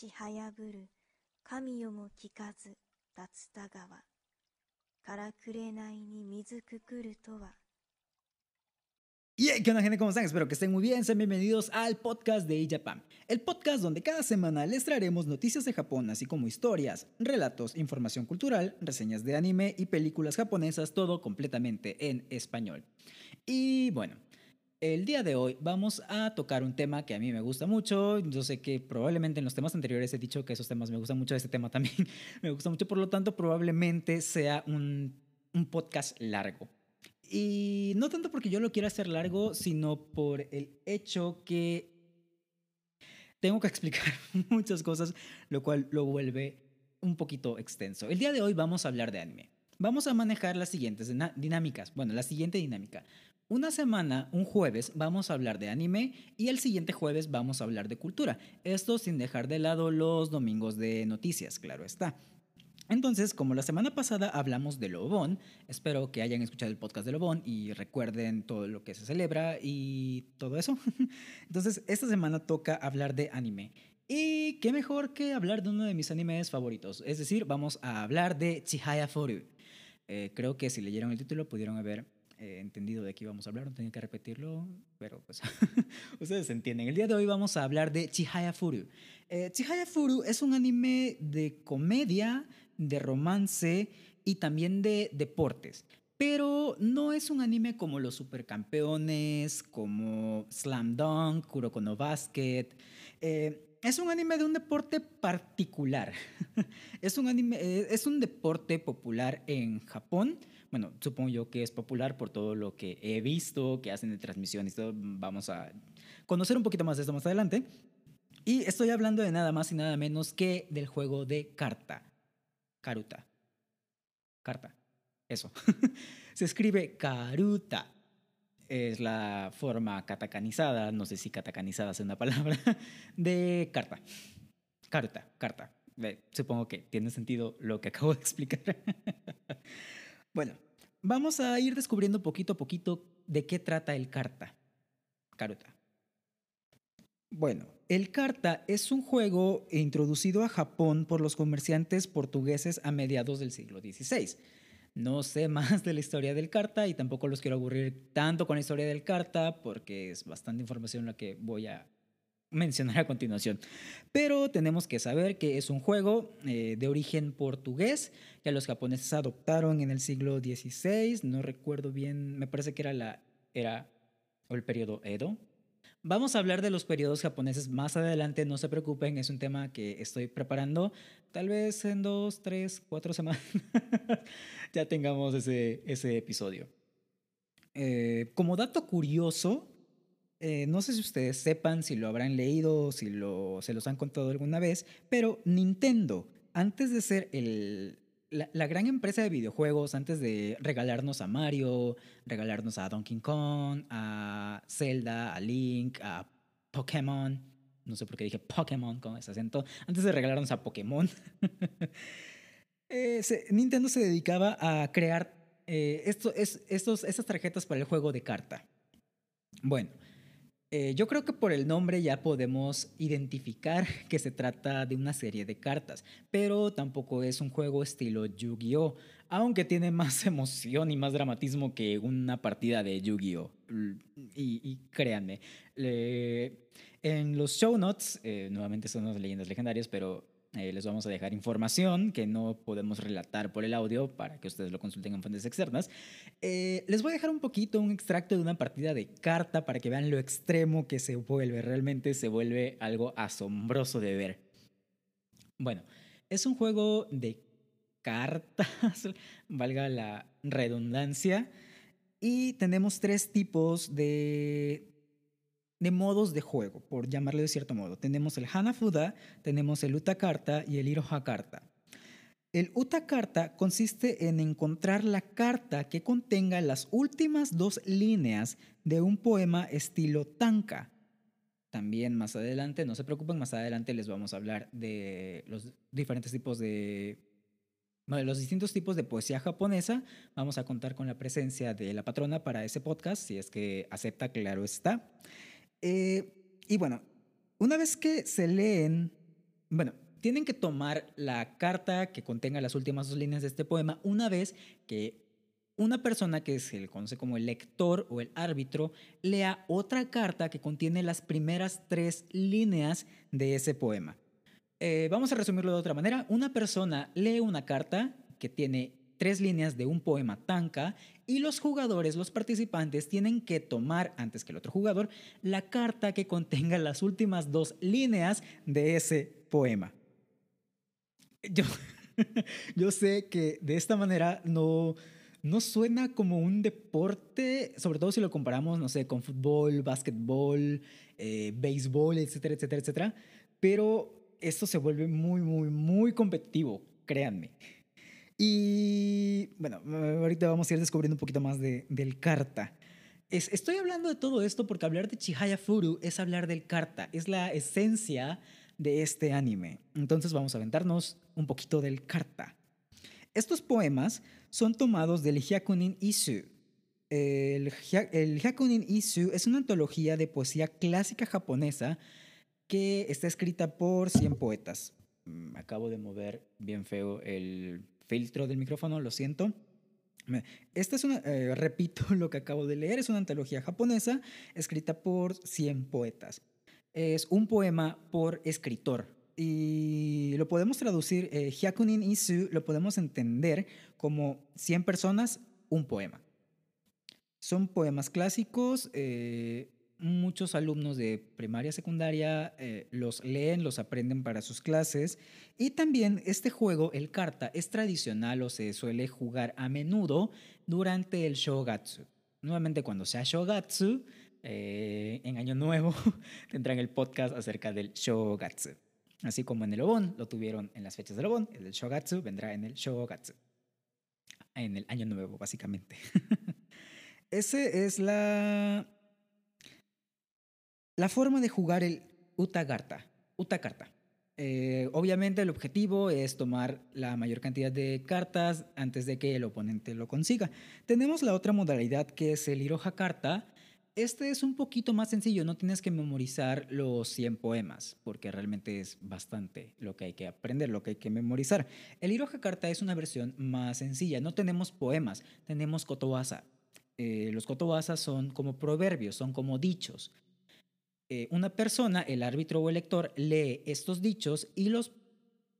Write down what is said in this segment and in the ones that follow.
ちはやぶる神よも聞かず竜田川からくれないに水くくるとは Y hey, ¿qué onda gente? ¿Cómo están? Espero que estén muy bien. Sean bienvenidos al podcast de Japan, el podcast donde cada semana les traeremos noticias de Japón, así como historias, relatos, información cultural, reseñas de anime y películas japonesas, todo completamente en español. Y bueno, el día de hoy vamos a tocar un tema que a mí me gusta mucho. Yo sé que probablemente en los temas anteriores he dicho que esos temas me gustan mucho, este tema también me gusta mucho, por lo tanto probablemente sea un, un podcast largo. Y no tanto porque yo lo quiera hacer largo, sino por el hecho que tengo que explicar muchas cosas, lo cual lo vuelve un poquito extenso. El día de hoy vamos a hablar de anime. Vamos a manejar las siguientes dinámicas. Bueno, la siguiente dinámica. Una semana, un jueves, vamos a hablar de anime y el siguiente jueves vamos a hablar de cultura. Esto sin dejar de lado los domingos de noticias, claro está. Entonces, como la semana pasada hablamos de Lobón, espero que hayan escuchado el podcast de Lobón y recuerden todo lo que se celebra y todo eso. Entonces, esta semana toca hablar de anime. Y qué mejor que hablar de uno de mis animes favoritos. Es decir, vamos a hablar de Chihaya Foru. Eh, creo que si leyeron el título pudieron haber eh, entendido de qué íbamos a hablar, no tenía que repetirlo, pero pues ustedes entienden. El día de hoy vamos a hablar de Chihaya Furu. Eh, Chihaya Furu es un anime de comedia de romance y también de deportes. Pero no es un anime como los supercampeones, como Slam Dunk, Kuroko no Basket. Eh, es un anime de un deporte particular. es, un anime, eh, es un deporte popular en Japón. Bueno, supongo yo que es popular por todo lo que he visto, que hacen de transmisiones. Vamos a conocer un poquito más de esto más adelante. Y estoy hablando de nada más y nada menos que del juego de carta. Karuta. Carta. Eso. Se escribe Karuta. Es la forma katakanizada, no sé si katakanizada es una palabra, de carta. Carta, carta. Supongo que tiene sentido lo que acabo de explicar. bueno, vamos a ir descubriendo poquito a poquito de qué trata el carta. Karuta. Bueno, el Carta es un juego introducido a Japón por los comerciantes portugueses a mediados del siglo XVI. No sé más de la historia del Carta y tampoco los quiero aburrir tanto con la historia del Carta porque es bastante información la que voy a mencionar a continuación. Pero tenemos que saber que es un juego eh, de origen portugués que los japoneses adoptaron en el siglo XVI. No recuerdo bien, me parece que era la era o el periodo Edo, Vamos a hablar de los periodos japoneses más adelante, no se preocupen, es un tema que estoy preparando. Tal vez en dos, tres, cuatro semanas ya tengamos ese, ese episodio. Eh, como dato curioso, eh, no sé si ustedes sepan, si lo habrán leído, si lo, se los han contado alguna vez, pero Nintendo, antes de ser el, la, gran empresa de videojuegos, antes de regalarnos a Mario, regalarnos a Donkey Kong, a Zelda, a Link, a Pokémon, no sé por qué dije Pokémon con ese acento, antes de regalarnos a Pokémon, eh, Nintendo se dedicaba a crear eh, esto, es, estos, estas tarjetas para el juego de carta. Bueno, eh, yo creo que por el nombre ya podemos identificar que se trata de una serie de cartas, pero tampoco es un juego estilo Yu-Gi-Oh, aunque tiene más emoción y más dramatismo que una partida de Yu-Gi-Oh. Y, créanme, en los show notes, eh, nuevamente son las leyendas legendarias, pero eh, les vamos a dejar información que no podemos relatar por el audio para que ustedes lo consulten en fuentes externas. Eh, les voy a dejar un poquito, un extracto de una partida de carta para que vean lo extremo que se vuelve. Realmente se vuelve algo asombroso de ver. Bueno, es un juego de cartas, valga la redundancia. Y tenemos tres tipos de de modos de juego, por llamarlo de cierto modo. Tenemos el Hanafuda, tenemos el Utakarta y el Iroha-karta. El Utakarta consiste en encontrar la carta que contenga las últimas dos líneas de un poema estilo tanka. También más adelante, no se preocupen, más adelante les vamos a hablar de los diferentes tipos de los distintos tipos de poesía japonesa. Vamos a contar con la presencia de la patrona para ese podcast, si es que acepta, claro está. Eh, y bueno, una vez que se leen bueno, tienen que tomar la carta que contenga las últimas dos líneas de este poema una vez que una persona que se le conoce como el lector o el árbitro lea otra carta que contiene las primeras tres líneas de ese poema. Eh, vamos a resumirlo de otra manera. Una persona lee una carta que tiene tres líneas de un poema tanca y los jugadores, los participantes, tienen que tomar, antes que el otro jugador, la carta que contenga las últimas dos líneas de ese poema. Yo, yo sé que de esta manera no, no suena como un deporte, sobre todo si lo comparamos, no sé, con fútbol, básquetbol, eh, béisbol, etcétera, etcétera, etcétera. Pero esto se vuelve muy, muy, muy competitivo, créanme. Y bueno, ahorita vamos a ir descubriendo un poquito más de, del karta. Es, estoy hablando de todo esto porque hablar de Chihaya Furu es hablar del karta, es la esencia de este anime. Entonces vamos a aventarnos un poquito del karta. Estos poemas son tomados del Hyakunin Isu. El, el Hyakunin Isu es una antología de poesía clásica japonesa que está escrita por 100 poetas. Mm, acabo de mover bien feo el filtro del micrófono, lo siento. Esta es una, eh, repito lo que acabo de leer, es una antología japonesa escrita por 100 poetas. Es un poema por escritor, y lo podemos traducir, eh, Hyakunin Isu, lo podemos entender como 100 personas, un poema. Son poemas clásicos, eh, muchos alumnos de primaria, secundaria eh, los leen, los aprenden para sus clases. Y también este juego, el karta, es tradicional o se suele jugar a menudo durante el shogatsu. Nuevamente cuando sea shogatsu, en Año Nuevo, tendrán el podcast acerca del shogatsu. Así como en el Obon lo tuvieron en las fechas del Obon, el Shogatsu vendrá en el Shogatsu. En el año nuevo, básicamente. Ese es la. La forma de jugar el Utagarta. Utakarta. Eh, obviamente el objetivo es tomar la mayor cantidad de cartas antes de que el oponente lo consiga. Tenemos la otra modalidad que es el Iroha Karta, este es un poquito más sencillo, no tienes que memorizar los 100 poemas, porque realmente es bastante lo que hay que aprender, lo que hay que memorizar. El Iroha Karta es una versión más sencilla, no tenemos poemas, tenemos kotowasa. Eh, los kotowasa son como proverbios, son como dichos. Eh, una persona, el árbitro o el lector, lee estos dichos y los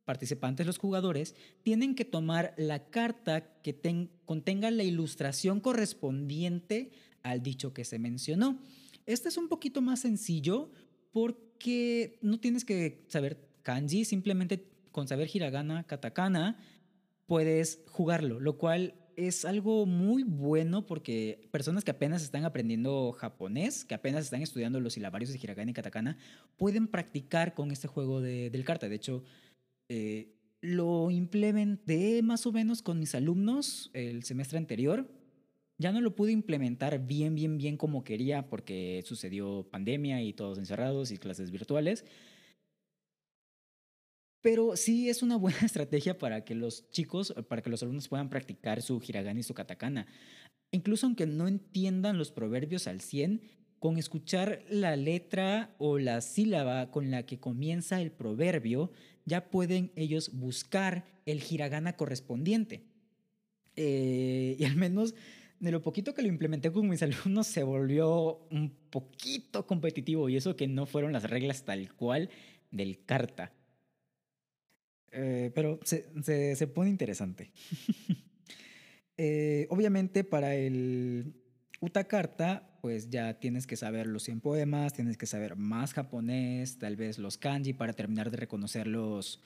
participantes, los jugadores, tienen que tomar la carta que contenga la ilustración correspondiente al dicho que se mencionó. Este es un poquito más sencillo porque no tienes que saber kanji, simplemente con saber hiragana, katakana, puedes jugarlo, lo cual es algo muy bueno porque personas que apenas están aprendiendo japonés, que apenas están estudiando los silabarios de hiragana y katakana, pueden practicar con este juego de, del karta. De hecho, eh, lo implementé más o menos con mis alumnos el semestre anterior ya no lo pude implementar bien, bien, bien como quería porque sucedió pandemia y todos encerrados y clases virtuales. Pero sí es una buena estrategia para que los chicos, para que los alumnos puedan practicar su hiragana y su katakana. Incluso aunque no entiendan los proverbios al 100, con escuchar la letra o la sílaba con la que comienza el proverbio, ya pueden ellos buscar el hiragana correspondiente. Eh, y al menos de lo poquito que lo implementé con mis alumnos se volvió un poquito competitivo y eso que no fueron las reglas tal cual del carta. Eh, pero se, se, pone interesante. eh, obviamente para el Utakarta, pues ya tienes que saber los 100 poemas, tienes que saber más japonés, tal vez los kanji para terminar de reconocer los,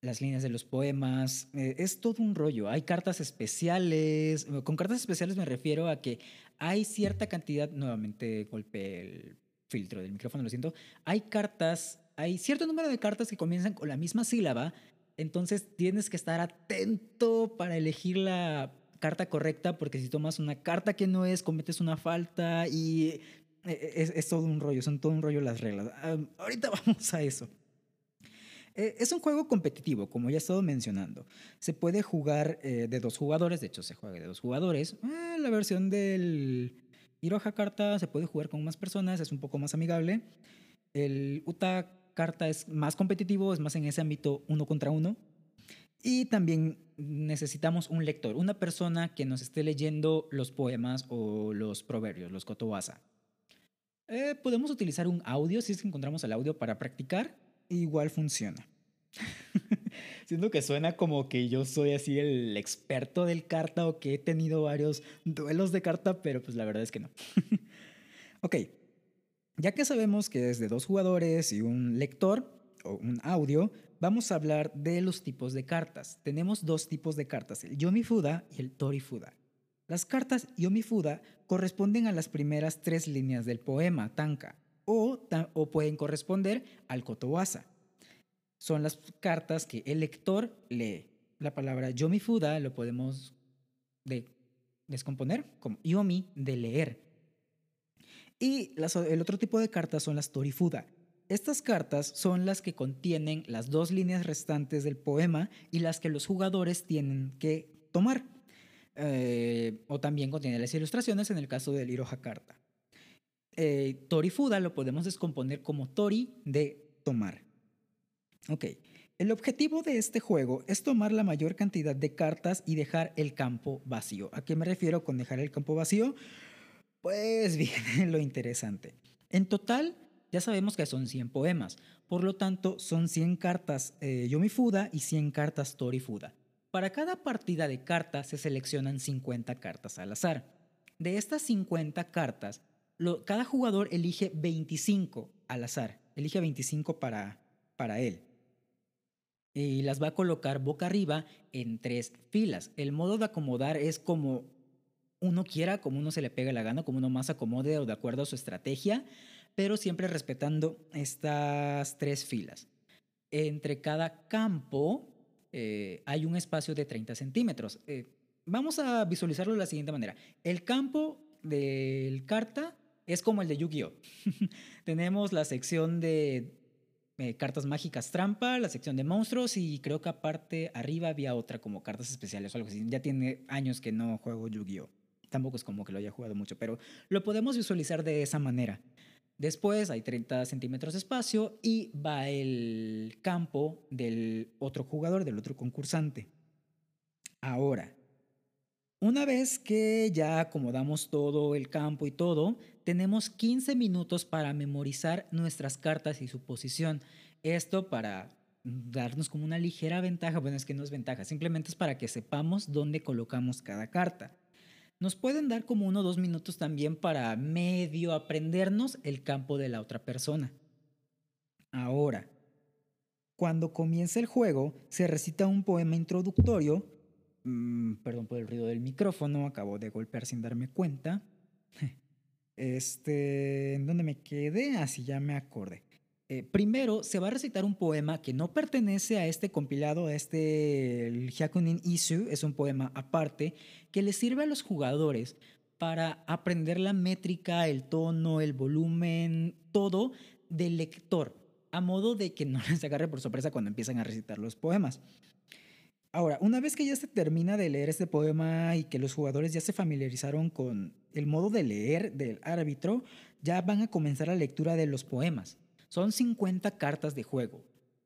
las líneas de los poemas. Eh, es todo un rollo. Hay cartas especiales. Con cartas especiales me refiero a que hay cierta cantidad, nuevamente golpe el filtro del micrófono, lo siento. Hay cartas, hay cierto número de cartas que comienzan con la misma sílaba. Entonces tienes que estar atento para elegir la carta correcta, porque si tomas una carta que no es, cometes una falta y eh, es, es todo un rollo, son todo un rollo las reglas. Ah, ahorita vamos a eso. Eh, es un juego competitivo, como ya he estado mencionando. Se puede jugar eh, de dos jugadores, de hecho se juega de dos jugadores. Eh, la versión del Iroha Karta se puede jugar con más personas, es un poco más amigable. El Uta carta es más competitivo, es más en ese ámbito uno contra uno. Y también necesitamos un lector, una persona que nos esté leyendo los poemas o los proverbios, los kotowasa. Eh, podemos utilizar un audio si es que encontramos el audio para practicar, igual funciona. Siento que suena como que yo soy así el experto del carta o que he tenido varios duelos de carta, pero pues la verdad es que no. ok, ya que sabemos que es de dos jugadores y un lector o un audio, vamos a hablar de los tipos de cartas. Tenemos dos tipos de cartas, el Yomifuda y el Torifuda. Las cartas Yomifuda corresponden a las primeras tres líneas del poema Tanka o, pueden corresponder al Kotowasa. Son las cartas que el lector lee. La palabra Yomifuda lo podemos descomponer como Yomi de leer. Y el otro tipo de cartas son las Torifuda. Estas cartas son las que contienen las dos líneas restantes del poema y las que los jugadores tienen que tomar. Eh, o también contiene las ilustraciones en el caso del Iroha Carta. Eh, torifuda lo podemos descomponer como Tori de tomar. Ok, el objetivo de este juego es tomar la mayor cantidad de cartas y dejar el campo vacío. ¿A qué me refiero con dejar el campo vacío? Pues viene lo interesante. En total, ya sabemos que son 100 poemas, por lo tanto son 100 cartas eh, Yomifuda y 100 cartas Torifuda. Para cada partida de cartas se seleccionan 50 cartas al azar. De estas 50 cartas, cada jugador elige 25 al azar, elige 25 para, para él. Y las va a colocar boca arriba en tres filas. El modo de acomodar es como uno quiera, como uno se le pega la gana, como uno más acomode o de acuerdo a su estrategia, pero siempre respetando estas tres filas. Entre cada campo eh, hay un espacio de 30 centímetros. Eh, vamos a visualizarlo de la siguiente manera. El campo del carta es como el de Yu-Gi-Oh! Tenemos la sección de eh, cartas mágicas trampa, la sección de monstruos y creo que aparte arriba había otra como cartas especiales o algo así. Ya tiene años que no juego Yu-Gi-Oh! Tampoco es como que lo haya jugado mucho, pero lo podemos visualizar de esa manera. Después hay 30 centímetros de espacio y va el campo del otro jugador, del otro concursante. Ahora, una vez que ya acomodamos todo el campo y todo, tenemos 15 minutos para memorizar nuestras cartas y su posición. Esto para darnos como una ligera ventaja, bueno, es que no es ventaja, simplemente es para que sepamos dónde colocamos cada carta. Nos pueden dar como uno o dos minutos también para medio aprendernos el campo de la otra persona. Ahora, cuando comienza el juego, se recita un poema introductorio. Mm, perdón por el ruido del micrófono, acabo de golpear sin darme cuenta. Este, ¿en dónde me quedé? Así ya me acordé. Eh, primero se va a recitar un poema que no pertenece a este compilado, a este el Hyakunin es un poema aparte que le sirve a los jugadores para aprender la métrica, el tono, el volumen, todo del lector, a modo de que no les agarre por sorpresa cuando empiezan a recitar los poemas. Ahora, una vez que ya se termina de leer este poema y que los jugadores ya se familiarizaron con el modo de leer del árbitro, ya van a comenzar la lectura de los poemas. Son 50 cartas de juego,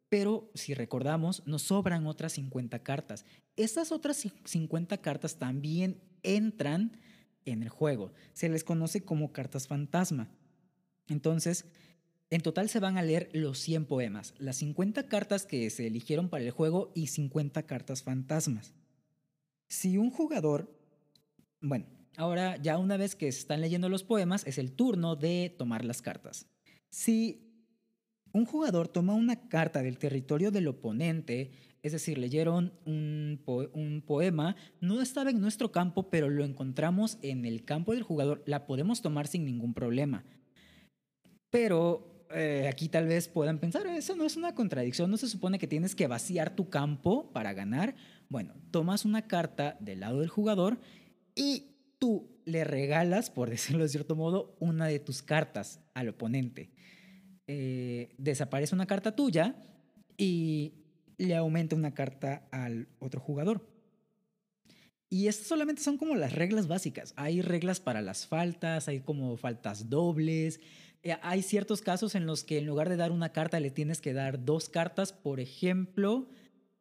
pero si recordamos, nos sobran otras 50 cartas. Estas otras 50 cartas también entran en el juego. Se les conoce como cartas fantasma. Entonces, en total se van a leer los 100 poemas, las 50 cartas que se eligieron para el juego y 50 cartas fantasmas. Si un jugador, bueno, ahora ya una vez que se están leyendo los poemas, es el turno de tomar las cartas. Si un jugador toma una carta del territorio del oponente, es decir, leyeron un, poema, no estaba en nuestro campo, pero lo encontramos en el campo del jugador, la podemos tomar sin ningún problema. Pero eh, aquí tal vez puedan pensar, eso no es una contradicción, no se supone que tienes que vaciar tu campo para ganar. Bueno, tomas una carta del lado del jugador y tú le regalas, por decirlo de cierto modo, una de tus cartas al oponente. Eh, desaparece una carta tuya y le aumenta una carta al otro jugador. Y estas solamente son como las reglas básicas. Hay reglas para las faltas, hay como faltas dobles, eh, hay ciertos casos en los que en lugar de dar una carta le tienes que dar dos cartas. Por ejemplo,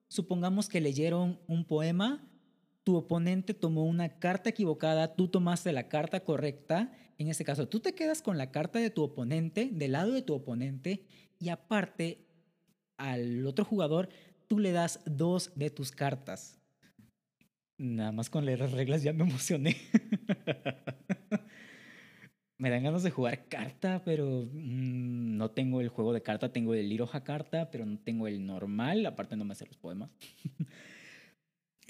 supongamos que leyeron un poema, tu oponente tomó una carta equivocada, tú tomaste la carta correcta. En este caso, tú te quedas con la carta de tu oponente, del lado de tu oponente, y aparte al otro jugador, tú le das dos de tus cartas. Nada más con leer las reglas ya me emocioné. me dan ganas de jugar carta, pero mm, no tengo el juego de carta, tengo el Liroja carta, pero no tengo el normal, aparte no me sé los poemas.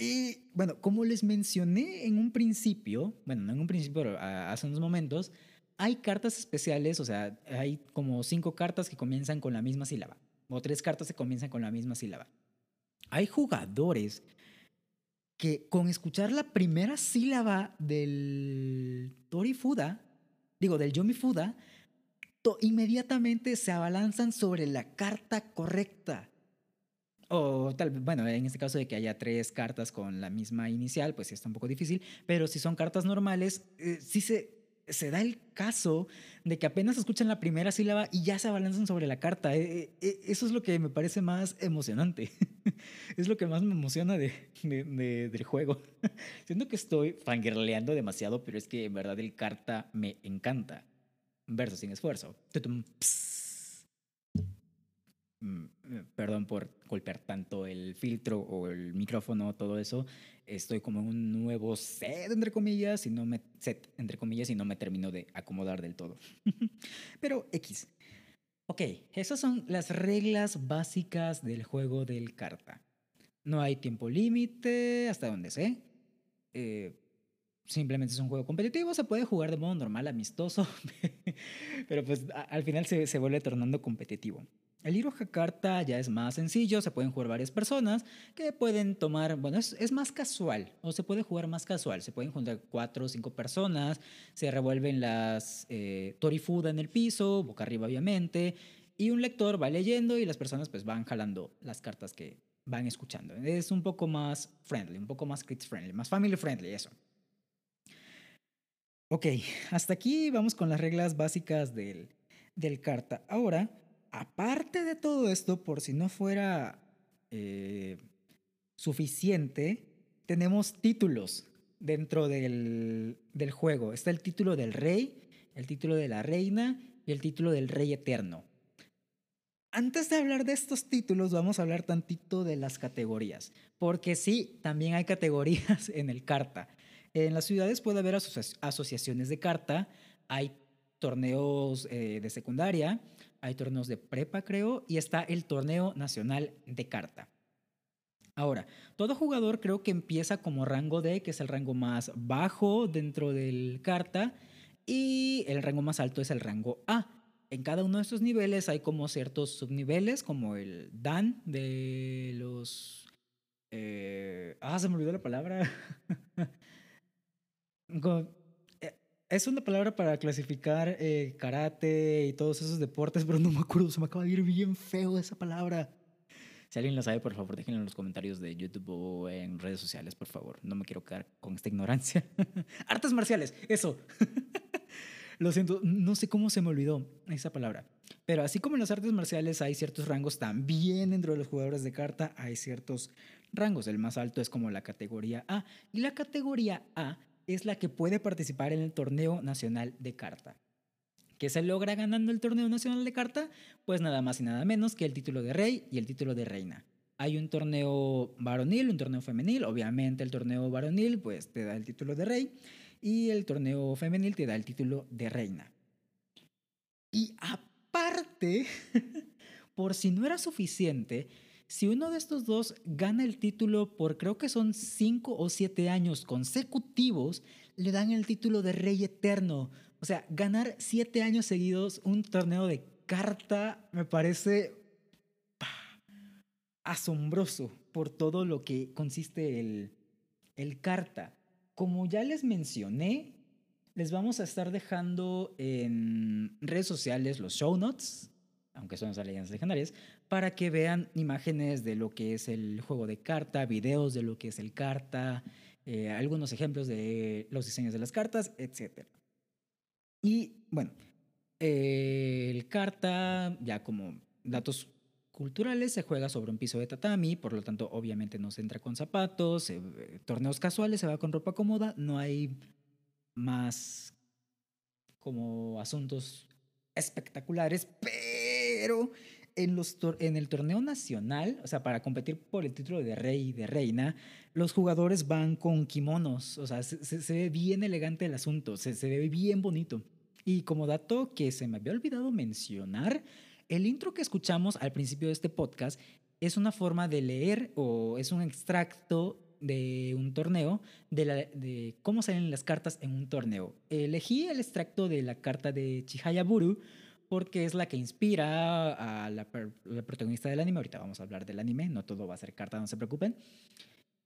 y bueno, como les mencioné en un principio, bueno, no en un principio, pero hace unos momentos, hay cartas especiales, o sea, hay como cinco cartas que comienzan con la misma sílaba, o tres cartas que comienzan con la misma sílaba. Hay jugadores que con escuchar la primera sílaba del Torifuda, digo, del Yomifuda, inmediatamente se abalanzan sobre la carta correcta. O tal bueno, en este caso de que haya tres cartas con la misma inicial, pues sí está un poco difícil, pero si son cartas normales, eh, sí se se da el caso de que apenas escuchan la primera sílaba y ya se abalanzan sobre la carta. Eh, eh, eso es lo que me parece más emocionante. es lo que más me emociona de, del juego. Siento que estoy fangirleando demasiado, pero es que en verdad el carta me encanta. Verso sin esfuerzo. Mm, perdón por golpear tanto el filtro o el micrófono, todo eso. Estoy como en un nuevo set, entre comillas, y no me, set, entre comillas, y no me termino de acomodar del todo. Pero X. Ok, esas son las reglas básicas del juego del carta. No hay tiempo límite, hasta donde sé. Eh, simplemente es un juego competitivo, se puede jugar de modo normal, amistoso, pero pues al final se, se vuelve tornando competitivo. El Hiro Carta ya es más sencillo, se pueden jugar varias personas que pueden tomar, bueno, es, más casual o se puede jugar más casual, se pueden juntar cuatro o cinco personas, se revuelven las eh, torifuda en el piso, boca arriba obviamente, y un lector va leyendo y las personas pues van jalando las cartas que van escuchando. Es un poco más friendly, un poco más kids friendly, más family friendly, eso. Ok, hasta aquí vamos con las reglas básicas del, del carta. Ahora aparte de todo esto, por si no fuera eh, suficiente, tenemos títulos dentro del, juego. Está el título del rey, el título de la reina y el título del rey eterno. Antes de hablar de estos títulos, vamos a hablar tantito de las categorías, porque sí, también hay categorías en el carta. En las ciudades puede haber asociaciones de carta, hay torneos eh, de secundaria, hay torneos de prepa, creo, y está el torneo nacional de carta. Ahora, todo jugador creo que empieza como rango D, que es el rango más bajo dentro del carta, y el rango más alto es el rango A. En cada uno de estos niveles hay como ciertos subniveles, como el Dan de los... Eh, ah, se me olvidó la palabra. Es una palabra para clasificar eh, karate y todos esos deportes, pero no me acuerdo, se me acaba de ir bien feo esa palabra. Si alguien la sabe, por favor, déjenlo en los comentarios de YouTube o en redes sociales, por favor. No me quiero quedar con esta ignorancia. Artes marciales, eso. Lo siento, no sé cómo se me olvidó esa palabra. Pero así como en las artes marciales hay ciertos rangos, también dentro de los jugadores de carta hay ciertos rangos. El más alto es como la categoría A. Y la categoría A es la que puede participar en el torneo nacional de carta. ¿Qué se logra ganando el torneo nacional de carta? Pues nada más y nada menos que el título de rey y el título de reina. Hay un torneo varonil, un torneo femenil. Obviamente el torneo varonil pues te da el título de rey y el torneo femenil te da el título de reina. Y aparte, por si no era suficiente, si uno de estos dos gana el título por creo que son cinco o siete años consecutivos, le dan el título de Rey Eterno. O sea, ganar siete años seguidos un torneo de carta me parece asombroso por todo lo que consiste el, el carta. Como ya les mencioné, les vamos a estar dejando en redes sociales los show notes aunque son esas leyendas legendarias, para que vean imágenes de lo que es el juego de carta, videos de lo que es el carta, eh, algunos ejemplos de los diseños de las cartas, etc. Y bueno, el carta, ya como datos culturales, se juega sobre un piso de tatami, por lo tanto, obviamente no se entra con zapatos, eh, torneos casuales, se va con ropa cómoda, no hay más como asuntos espectaculares, pero en, los en el torneo nacional, o sea, para competir por el título de rey y de reina, los jugadores van con kimonos, o sea, se, se ve bien elegante el asunto, se, se ve bien bonito. Y como dato que se me había olvidado mencionar, el intro que escuchamos al principio de este podcast es una forma de leer o es un extracto de un torneo, de, la, de, cómo salen las cartas en un torneo. Elegí el extracto de la carta de Chihaya Buru porque es la que inspira a la, la, protagonista del anime. Ahorita vamos a hablar del anime, no todo va a ser carta, no se preocupen.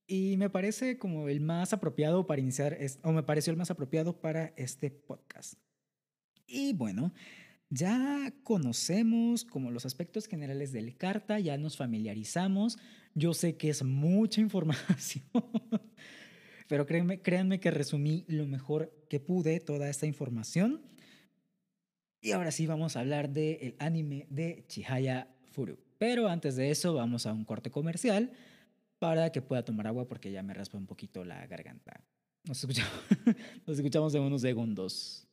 Y me parece como el más apropiado para iniciar, o me pareció el más apropiado para este podcast. Y bueno, ya conocemos como los aspectos generales del carta, ya nos familiarizamos. Yo sé que es mucha información, pero créanme, créanme que resumí lo mejor que pude toda esta información. Y ahora sí vamos a hablar del anime de Chihaya Furu. Pero antes de eso vamos a un corte comercial para que pueda tomar agua porque ya me raspa un poquito la garganta. Nos escuchamos, nos escuchamos en unos segundos.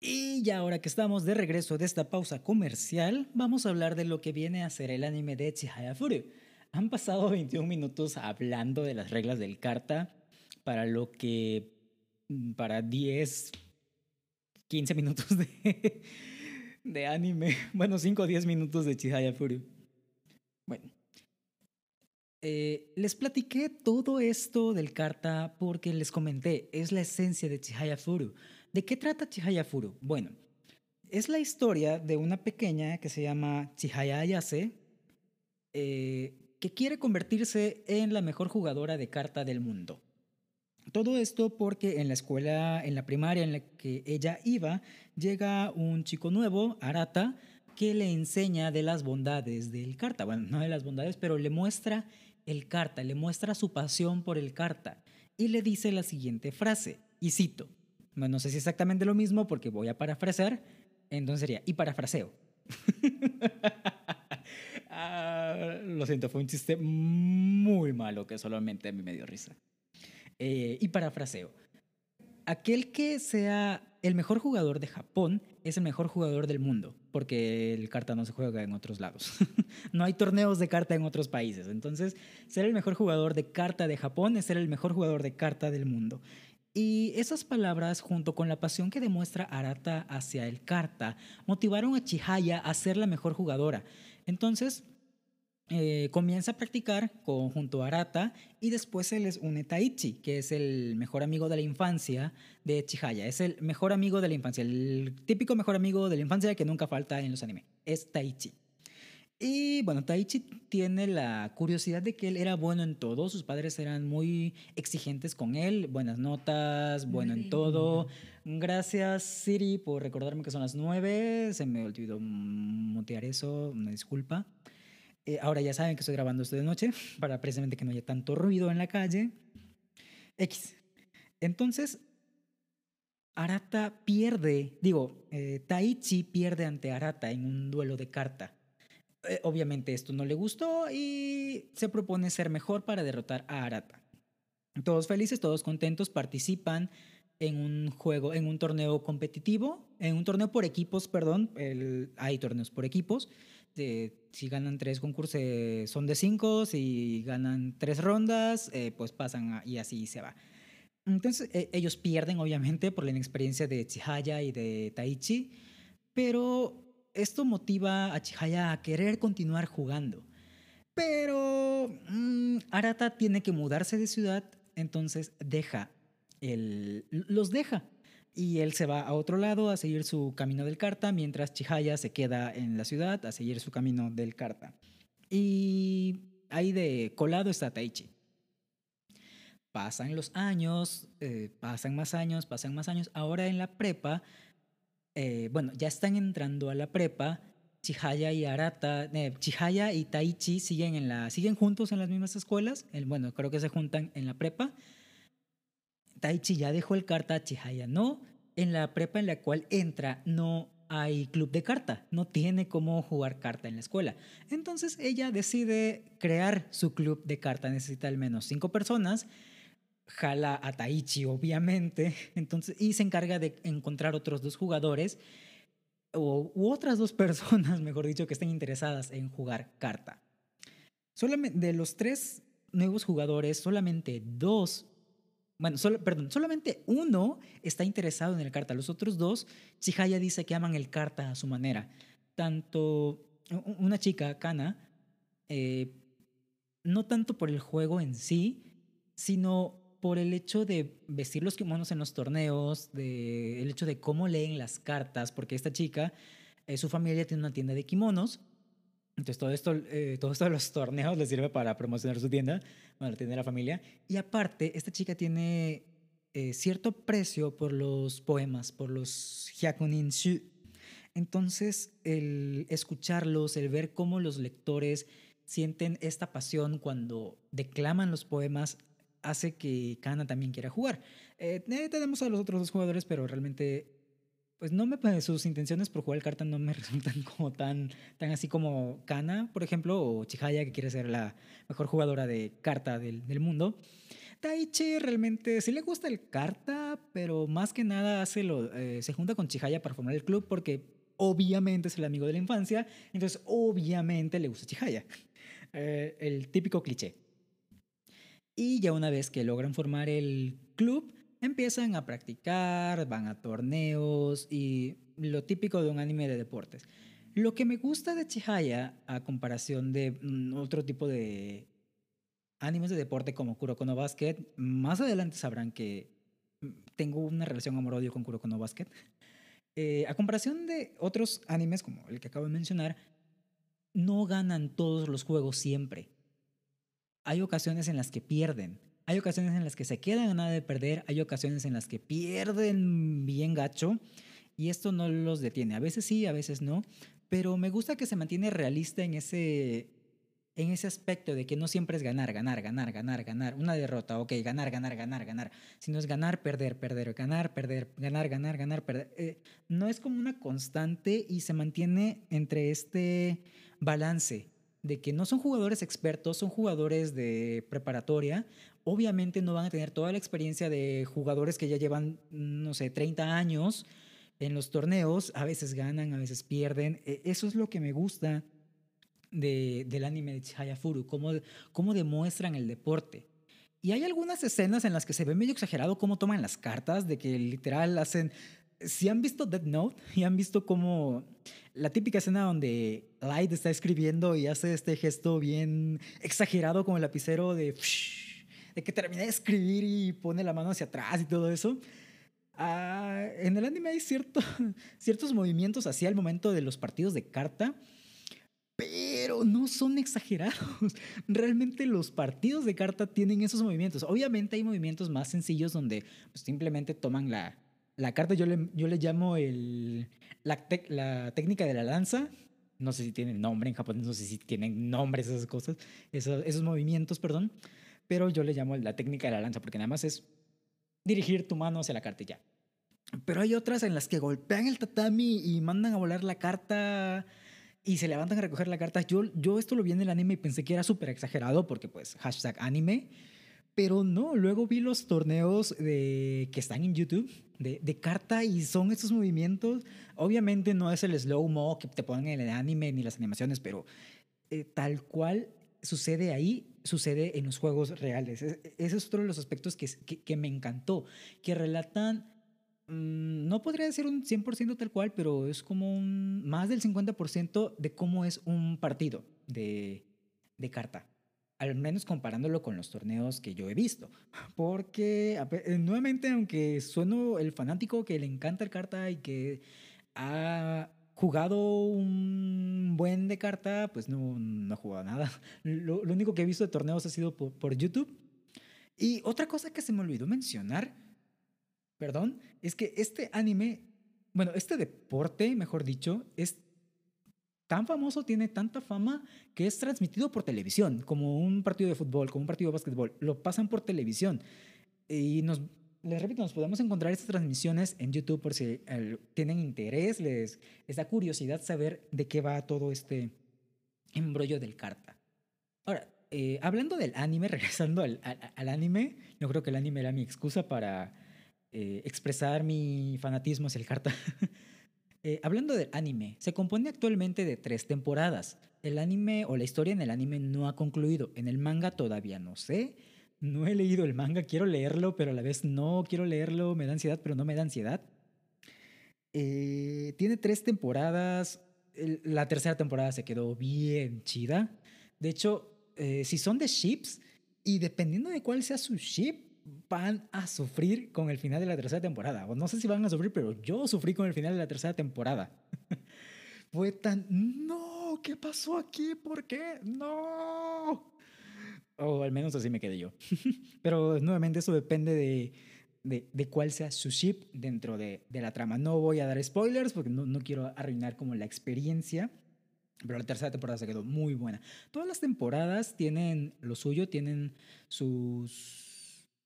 Y ya ahora que estamos de regreso de esta pausa comercial, vamos a hablar de lo que viene a ser el anime de Chihaya Furu. Han pasado 21 minutos hablando de las reglas del carta para lo que para 10 15 minutos de, anime. Bueno, 5 o 10 minutos de Chihaya Furu. Bueno. Eh, les platiqué todo esto del carta porque les comenté, es la esencia de Chihaya Furu. ¿De qué trata Chihaya Furu? Bueno, es la historia de una pequeña que se llama Chihaya Ayase, eh, que quiere convertirse en la mejor jugadora de carta del mundo. Todo esto porque en la escuela, en la primaria en la que ella iba, llega un chico nuevo, Arata, que le enseña de las bondades del carta. Bueno, no de las bondades, pero le muestra el carta, le muestra su pasión por el carta y le dice la siguiente frase, y cito, bueno, no sé si exactamente lo mismo porque voy a parafrasear, entonces sería, y parafraseo. ah, lo siento, fue un chiste muy malo que solamente a mí me dio risa. Eh, y parafraseo. Aquel que sea el mejor jugador de Japón es el mejor jugador del mundo, porque el carta no se juega en otros lados. no hay torneos de carta en otros países. Entonces, ser el mejor jugador de carta de Japón es ser el mejor jugador de carta del mundo. Y esas palabras, junto con la pasión que demuestra Arata hacia el carta, motivaron a Chihaya a ser la mejor jugadora. Entonces, eh, comienza a practicar junto a Arata y después se les une Taichi, que es el mejor amigo de la infancia de Chihaya. Es el mejor amigo de la infancia, el típico mejor amigo de la infancia que nunca falta en los anime. Es Taichi. Y bueno, Taichi tiene la curiosidad de que él era bueno en todo, sus padres eran muy exigentes con él, buenas notas, bueno en todo. Gracias Siri por recordarme que son las nueve, se me olvidó mutear eso, una disculpa. Eh, ahora ya saben que estoy grabando esto de noche para precisamente que no haya tanto ruido en la calle. X. Entonces, Arata pierde, digo, eh, Taichi pierde ante Arata en un duelo de carta. Eh, obviamente esto no le gustó y se propone ser mejor para derrotar a Arata. Todos felices, todos contentos, participan en un juego, en un torneo competitivo, en un torneo por equipos, perdón, hay torneos por equipos si ganan tres concursos eh, son de cinco, si ganan tres rondas, eh, pues pasan y así se va. Entonces e, ellos pierden obviamente por la inexperiencia de Chihaya y de Taichi, pero esto motiva a Chihaya a querer continuar jugando. Pero mm, Arata tiene que mudarse de ciudad, entonces deja el, los deja y él se va a otro lado a seguir su camino del carta, mientras Chihaya se queda en la ciudad a seguir su camino del carta. Y ahí de colado está Taichi. Pasan los años, eh, pasan más años, pasan más años. Ahora en la prepa, eh, bueno, ya están entrando a la prepa. Chihaya y Arata, eh, Chihaya y Taichi siguen, en la, siguen juntos en las mismas escuelas. bueno, creo que se juntan en la prepa Taichi ya dejó el carta, Chihaya no. en la prepa en la cual entra no hay club de carta, no tiene cómo jugar carta en la escuela. Entonces ella decide crear su club de carta, necesita al menos cinco personas, jala a Taichi obviamente, entonces, y se encarga de encontrar otros dos jugadores o, u otras dos personas, mejor dicho, que estén interesadas en jugar carta. Solamente de los tres nuevos jugadores, solamente dos bueno, perdón, solamente uno está interesado en el carta. Los otros dos, Chihaya dice que aman el carta a su manera. Tanto una chica, Kana, eh, no tanto por el juego en sí, sino por el hecho de vestir los kimonos en los torneos, de, el hecho de cómo leen las cartas, porque esta chica, eh, su familia tiene una tienda de kimonos entonces todo esto, eh, todo esto de los torneos le sirve para promocionar su tienda, bueno, la tienda de la familia. Y aparte, esta chica tiene eh, cierto precio por los poemas, por los hyakunin shu. Entonces, el escucharlos, el ver cómo los lectores sienten esta pasión cuando declaman los poemas, hace que Kana también quiera jugar. Eh, tenemos a los otros dos jugadores, pero realmente pues no me sus intenciones por jugar el carta no me resultan como tan tan así como Kana, por ejemplo, o Chihaya que quiere ser la mejor jugadora de carta del, del mundo. Taichi realmente sí le gusta el carta, pero más que nada hace lo, eh, se junta con Chihaya para formar el club porque obviamente es el amigo de la infancia, entonces obviamente le gusta Chihaya. Eh, el típico cliché. Y ya una vez que logran formar el club, empiezan a practicar, van a torneos y lo típico de un anime de deportes. Lo que me gusta de Chihaya, a comparación de mm, otro tipo de animes de deporte como Kuroko no Basket, más adelante sabrán que mm, tengo una relación amor-odio con Kuroko no Basket. Eh, a comparación de otros animes como el que acabo de mencionar, no ganan todos los juegos siempre. Hay ocasiones en las que pierden hay ocasiones en las que se quedan a nada de perder, hay ocasiones en las que pierden bien gacho y esto no los detiene. A veces sí, a veces no, pero me gusta que se mantiene realista en ese en ese aspecto de que no siempre es ganar, ganar, ganar, ganar, ganar, una derrota, ok, ganar, ganar, ganar, ganar, sino es ganar, perder, perder, ganar, perder, ganar, ganar, ganar, perder. Eh, no es como una constante y se mantiene entre este balance de que no son jugadores expertos, son jugadores de preparatoria, obviamente no van a tener toda la experiencia de jugadores que ya llevan, no sé, 30 años en los torneos, a veces ganan, a veces pierden. E, eso es lo que me gusta de, del anime de Chihayafuru, cómo, cómo demuestran el deporte. Y hay algunas escenas en las que se ve medio exagerado cómo toman las cartas, de que literal hacen... Si han visto Dead Note y han visto cómo la típica escena donde Light está escribiendo y hace este gesto bien exagerado con el lapicero de de que termina de escribir y pone la mano hacia atrás y todo eso. Ah, en el anime hay cierto, ciertos movimientos así al momento de los partidos de carta, pero no son exagerados. Realmente los partidos de carta tienen esos movimientos. Obviamente hay movimientos más sencillos donde pues, simplemente toman la, la carta, yo le, yo le llamo el, la, la técnica de la lanza. No sé si tienen nombre en japonés, no sé si tienen nombres esas cosas, esos, esos movimientos, perdón pero yo le llamo la técnica de la lanza porque nada más es dirigir tu mano hacia la carta y ya. Pero hay otras en las que golpean el tatami y mandan a volar la carta y se levantan a recoger la carta. Yo, yo esto lo vi en el anime y pensé que era súper exagerado porque pues hashtag anime. Pero no, luego vi los torneos de, que están en YouTube de, de, carta y son estos movimientos. Obviamente no es el slow-mo que te ponen en el anime ni las animaciones, pero eh, tal cual sucede ahí sucede en los juegos reales. Ese es otro de los aspectos que, que, me encantó, que relatan, mm, no podría decir un 100% tal cual, pero es como un, más del 50% de cómo es un partido de, de carta al menos comparándolo con los torneos que yo he visto. Porque, nuevamente, aunque sueno el fanático que le encanta el carta y que ha jugado un buen de carta, pues no, no he jugado nada. Lo, único que he visto de torneos ha sido por, por, YouTube. Y otra cosa que se me olvidó mencionar, perdón, es que este anime, bueno, este deporte, mejor dicho, es tan famoso, tiene tanta fama que es transmitido por televisión, como un partido de fútbol, como un partido de básquetbol. Lo pasan por televisión. Y nos les repito, nos podemos encontrar estas transmisiones en YouTube por si eh, tienen interés, les, les da curiosidad saber de qué va todo este embrollo del carta. Ahora, eh, hablando del anime, regresando al, al, al, anime, yo creo que el anime era mi excusa para eh, expresar mi fanatismo hacia el carta. Eh, hablando del anime, se compone actualmente de tres temporadas. El anime o la historia en el anime no ha concluido. En el manga todavía no sé. No he leído el manga, quiero leerlo, pero a la vez no quiero leerlo. Me da ansiedad, pero no me da ansiedad. Eh, tiene tres temporadas. La tercera temporada se quedó bien chida. De hecho, eh, si son de ships, y dependiendo de cuál sea su ship, van a sufrir con el final de la tercera temporada. O no sé si van a sufrir, pero yo sufrí con el final de la tercera temporada. Fue tan, no, ¿qué pasó aquí? ¿Por qué? No. O al menos así me quedé yo. pero nuevamente eso depende de, de, de, cuál sea su ship dentro de, de, la trama. No voy a dar spoilers porque no, no quiero arruinar como la experiencia. Pero la tercera temporada se quedó muy buena. Todas las temporadas tienen lo suyo, tienen sus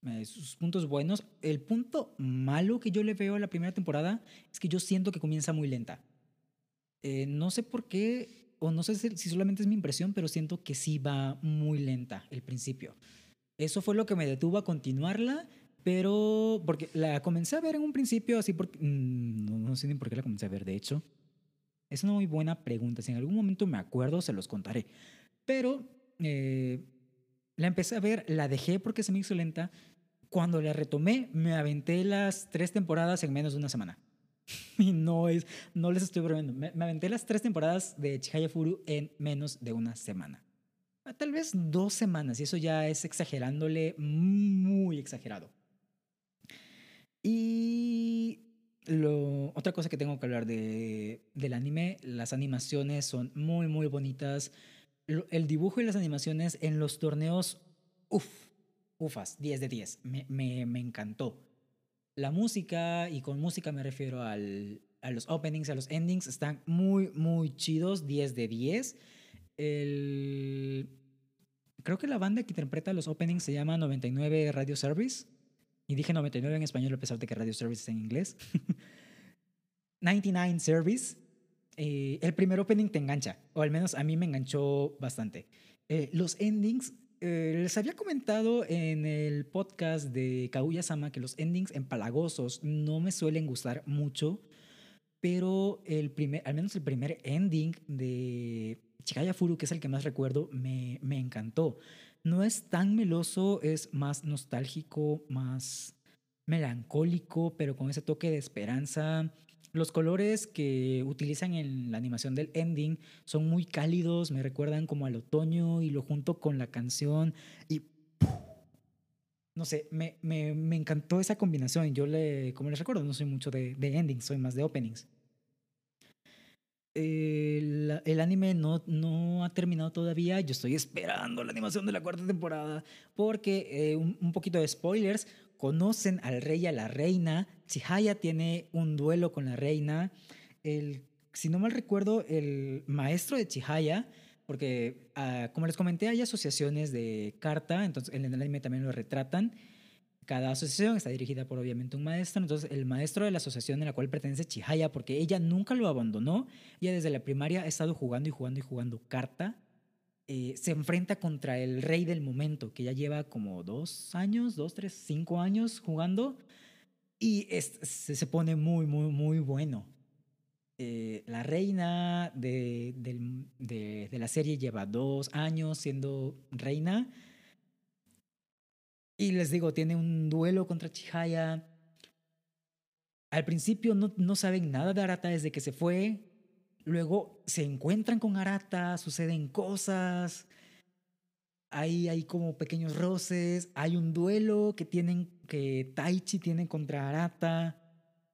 eh, sus puntos buenos. El punto malo que yo le veo a la primera temporada es que yo siento que comienza muy lenta. Eh, no sé por qué, no sé si solamente es mi impresión, pero siento que sí va muy lenta el principio. Eso fue lo que me detuvo a continuarla, pero porque la comencé a ver en un principio así porque... Mm, no, no sé ni por qué la comencé a ver, de hecho. Es una muy buena pregunta. Si en algún momento me acuerdo, se los contaré. Pero eh, la empecé a ver, la dejé porque se me hizo lenta, cuando la retomé, me aventé las tres temporadas en menos de una semana. y no es, no les estoy bromeando. Me, aventé las tres temporadas de Chihaya Furu en menos de una semana. Tal vez dos semanas, y eso ya es exagerándole muy exagerado. Y lo, otra cosa que tengo que hablar de, del anime, las animaciones son muy, muy bonitas. El dibujo y las animaciones en los torneos, uff, ufas, 10 de 10. Me, me, me, encantó. La música, y con música me refiero al, a los openings, a los endings, están muy, muy chidos, 10 de 10. El... Creo que la banda que interpreta los openings se llama 99 Radio Service. Y dije 99 en español a pesar de que Radio Service está en inglés. 99 Service. Eh, el primer opening te engancha, o al menos a mí me enganchó bastante. Eh, los endings eh, les había comentado en el podcast de Kaguya-sama que los endings empalagosos no me suelen gustar mucho, pero el primer, al menos el primer ending de Chikaya Furu, que es el que más recuerdo, me, me encantó. No es tan meloso, es más nostálgico, más melancólico, pero con ese toque de esperanza. Los colores que utilizan en la animación del ending son muy cálidos, me recuerdan como al otoño y lo junto con la canción y no sé, me, me, me, encantó esa combinación. Yo, le, como les recuerdo, no soy mucho de, de endings, soy más de openings. El, el, anime no, no ha terminado todavía. Yo estoy esperando la animación de la cuarta temporada porque, eh, un, un, poquito de spoilers, conocen al rey y a la reina. Chihaya tiene un duelo con la reina. Si no mal recuerdo, el maestro de Chihaya, porque uh, como les comenté, hay asociaciones de carta, entonces en el anime también lo retratan. Cada asociación está dirigida por obviamente un maestro, entonces el maestro de la asociación en la cual pertenece Chihaya, porque ella nunca lo abandonó, ella desde la primaria ha estado jugando y jugando y jugando carta, eh, se enfrenta contra el rey del momento, que ya lleva como dos años, dos, tres, cinco años jugando, y es, se, pone muy, muy, muy bueno. Eh, la reina de, de, de, de la serie lleva dos años siendo reina y les digo, tiene un duelo contra Chihaya. Al principio no, no saben nada de Arata desde que se fue. Luego se encuentran con Arata, suceden cosas. Ahí hay como pequeños roces. Hay un duelo que tienen que Taichi tiene contra Arata.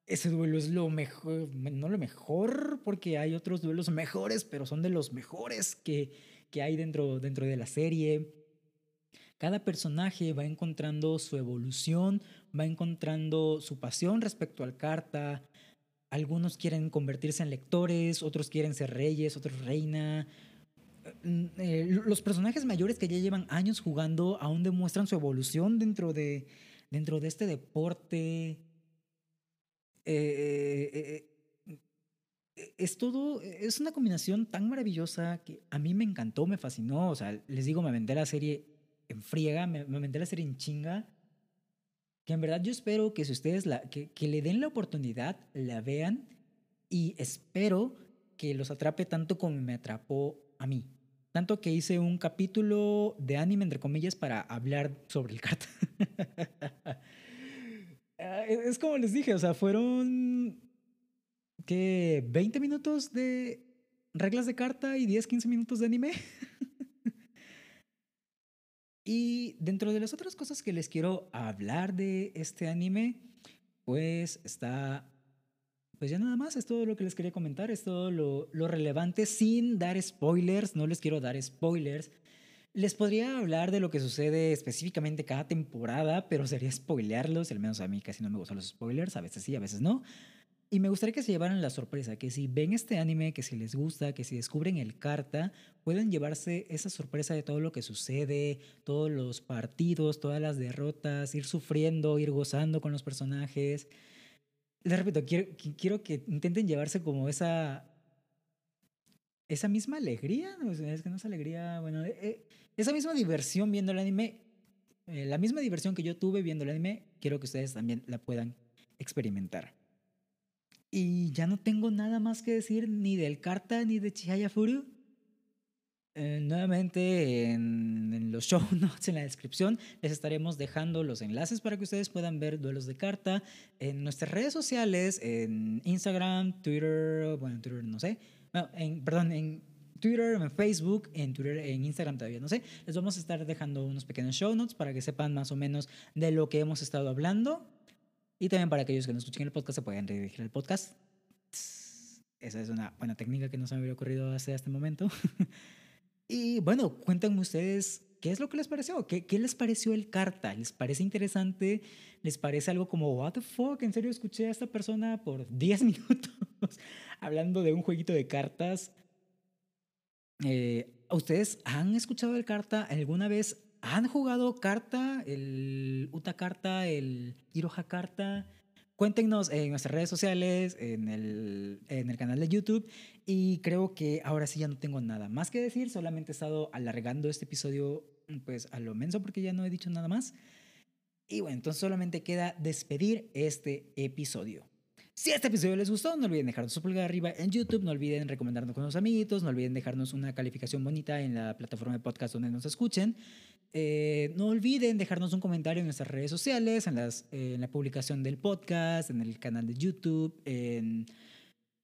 Ese duelo es lo mejor, no lo mejor, porque hay otros duelos mejores, pero son de los mejores que, que hay dentro, dentro de la serie. Cada personaje va encontrando su evolución, va encontrando su pasión respecto al carta. Algunos quieren convertirse en lectores, otros quieren ser reyes, otros reina. Eh, los personajes mayores que ya llevan años jugando aún demuestran su evolución dentro de, dentro de este deporte. eh, eh, eh, es todo, es una combinación tan maravillosa que a mí me encantó, me fascinó. O sea, les digo, me aventé la serie en friega, me, me aventé la serie en chinga. Que en verdad yo espero que si ustedes la, que, que le den la oportunidad, la vean y espero que los atrape tanto como me atrapó a mí. Tanto que hice un capítulo de anime, entre comillas, para hablar sobre el carta. Es es como les dije, o sea, fueron que 20 minutos de reglas de carta y 10, 15 minutos de anime. y dentro de las otras cosas que les quiero hablar de este anime, pues está pues ya nada más, es todo lo que les quería comentar, es todo lo, lo, relevante sin dar spoilers, no les quiero dar spoilers. Les podría hablar de lo que sucede específicamente cada temporada, pero sería spoilearlos, al menos a mí casi no me gustan los spoilers, a veces sí, a veces no. Y me gustaría que se llevaran la sorpresa, que si ven este anime, que si les gusta, que si descubren el carta, pueden llevarse esa sorpresa de todo lo que sucede, todos los partidos, todas las derrotas, ir sufriendo, ir gozando con los personajes les repito, quiero, quiero que intenten llevarse como esa, esa misma alegría, es que no es alegría, bueno, eh, esa misma diversión viendo el anime, eh, la misma diversión que yo tuve viendo el anime, quiero que ustedes también la puedan experimentar. Y ya no tengo nada más que decir ni del Carta ni de Chihaya Furu. Eh, nuevamente en, en, los show notes, en la descripción, les estaremos dejando los enlaces para que ustedes puedan ver duelos de carta en nuestras redes sociales, en Instagram, Twitter, bueno, Twitter no sé, no, en, perdón, en Twitter, en Facebook, en Twitter, en Instagram todavía no sé. Les vamos a estar dejando unos pequeños show notes para que sepan más o menos de lo que hemos estado hablando y también para aquellos que no escuchen el podcast se puedan redirigir al podcast. Esa es una buena técnica que no se me había ocurrido hasta este momento. Y bueno, cuéntenme ustedes qué es lo que les pareció, qué, qué les pareció el carta, ¿les parece interesante? ¿Les parece algo como, what the fuck? ¿En serio escuché a esta persona por 10 minutos hablando de un jueguito de cartas? Eh, ¿Ustedes han escuchado el carta alguna vez? ¿Han jugado carta? El Uta carta, el Iroha carta. Cuéntenos en nuestras redes sociales, en el, en el canal de YouTube. Y creo que ahora sí ya no tengo nada más que decir. Solamente he estado alargando este episodio pues a lo menso porque ya no he dicho nada más. Y bueno, entonces solamente queda despedir este episodio. Si este episodio les gustó, no olviden dejarnos su pulgar arriba en YouTube, no olviden recomendarnos con los amiguitos, no olviden dejarnos una calificación bonita en la plataforma de podcast donde nos escuchen. Eh, no olviden dejarnos un comentario en nuestras redes sociales, en, las, eh, en la publicación del podcast, en el canal de YouTube, en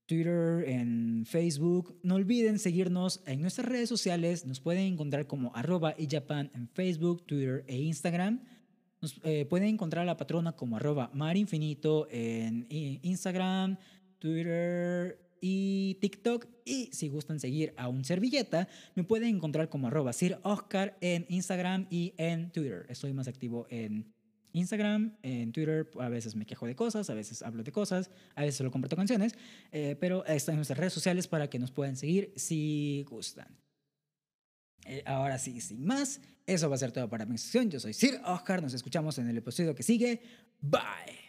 Twitter, en Facebook. No olviden seguirnos en nuestras redes sociales. Nos pueden encontrar como arroba Japan en Facebook, Twitter e Instagram. Nos eh, pueden encontrar a la patrona como arroba marinfinito en Instagram, Twitter y TikTok. Y si gustan seguir a un servilleta, me pueden encontrar como arroba Sir Oscar en Instagram y en Twitter. Estoy más activo en Instagram, en Twitter, a veces me quejo de cosas, a veces hablo de cosas, a veces solo comparto canciones, eh, pero están en nuestras redes sociales para que nos puedan seguir si gustan. Eh, ahora sí, sin más, eso va a ser todo para mi sección. Yo soy Sir Oscar, nos escuchamos en el episodio que sigue. Bye.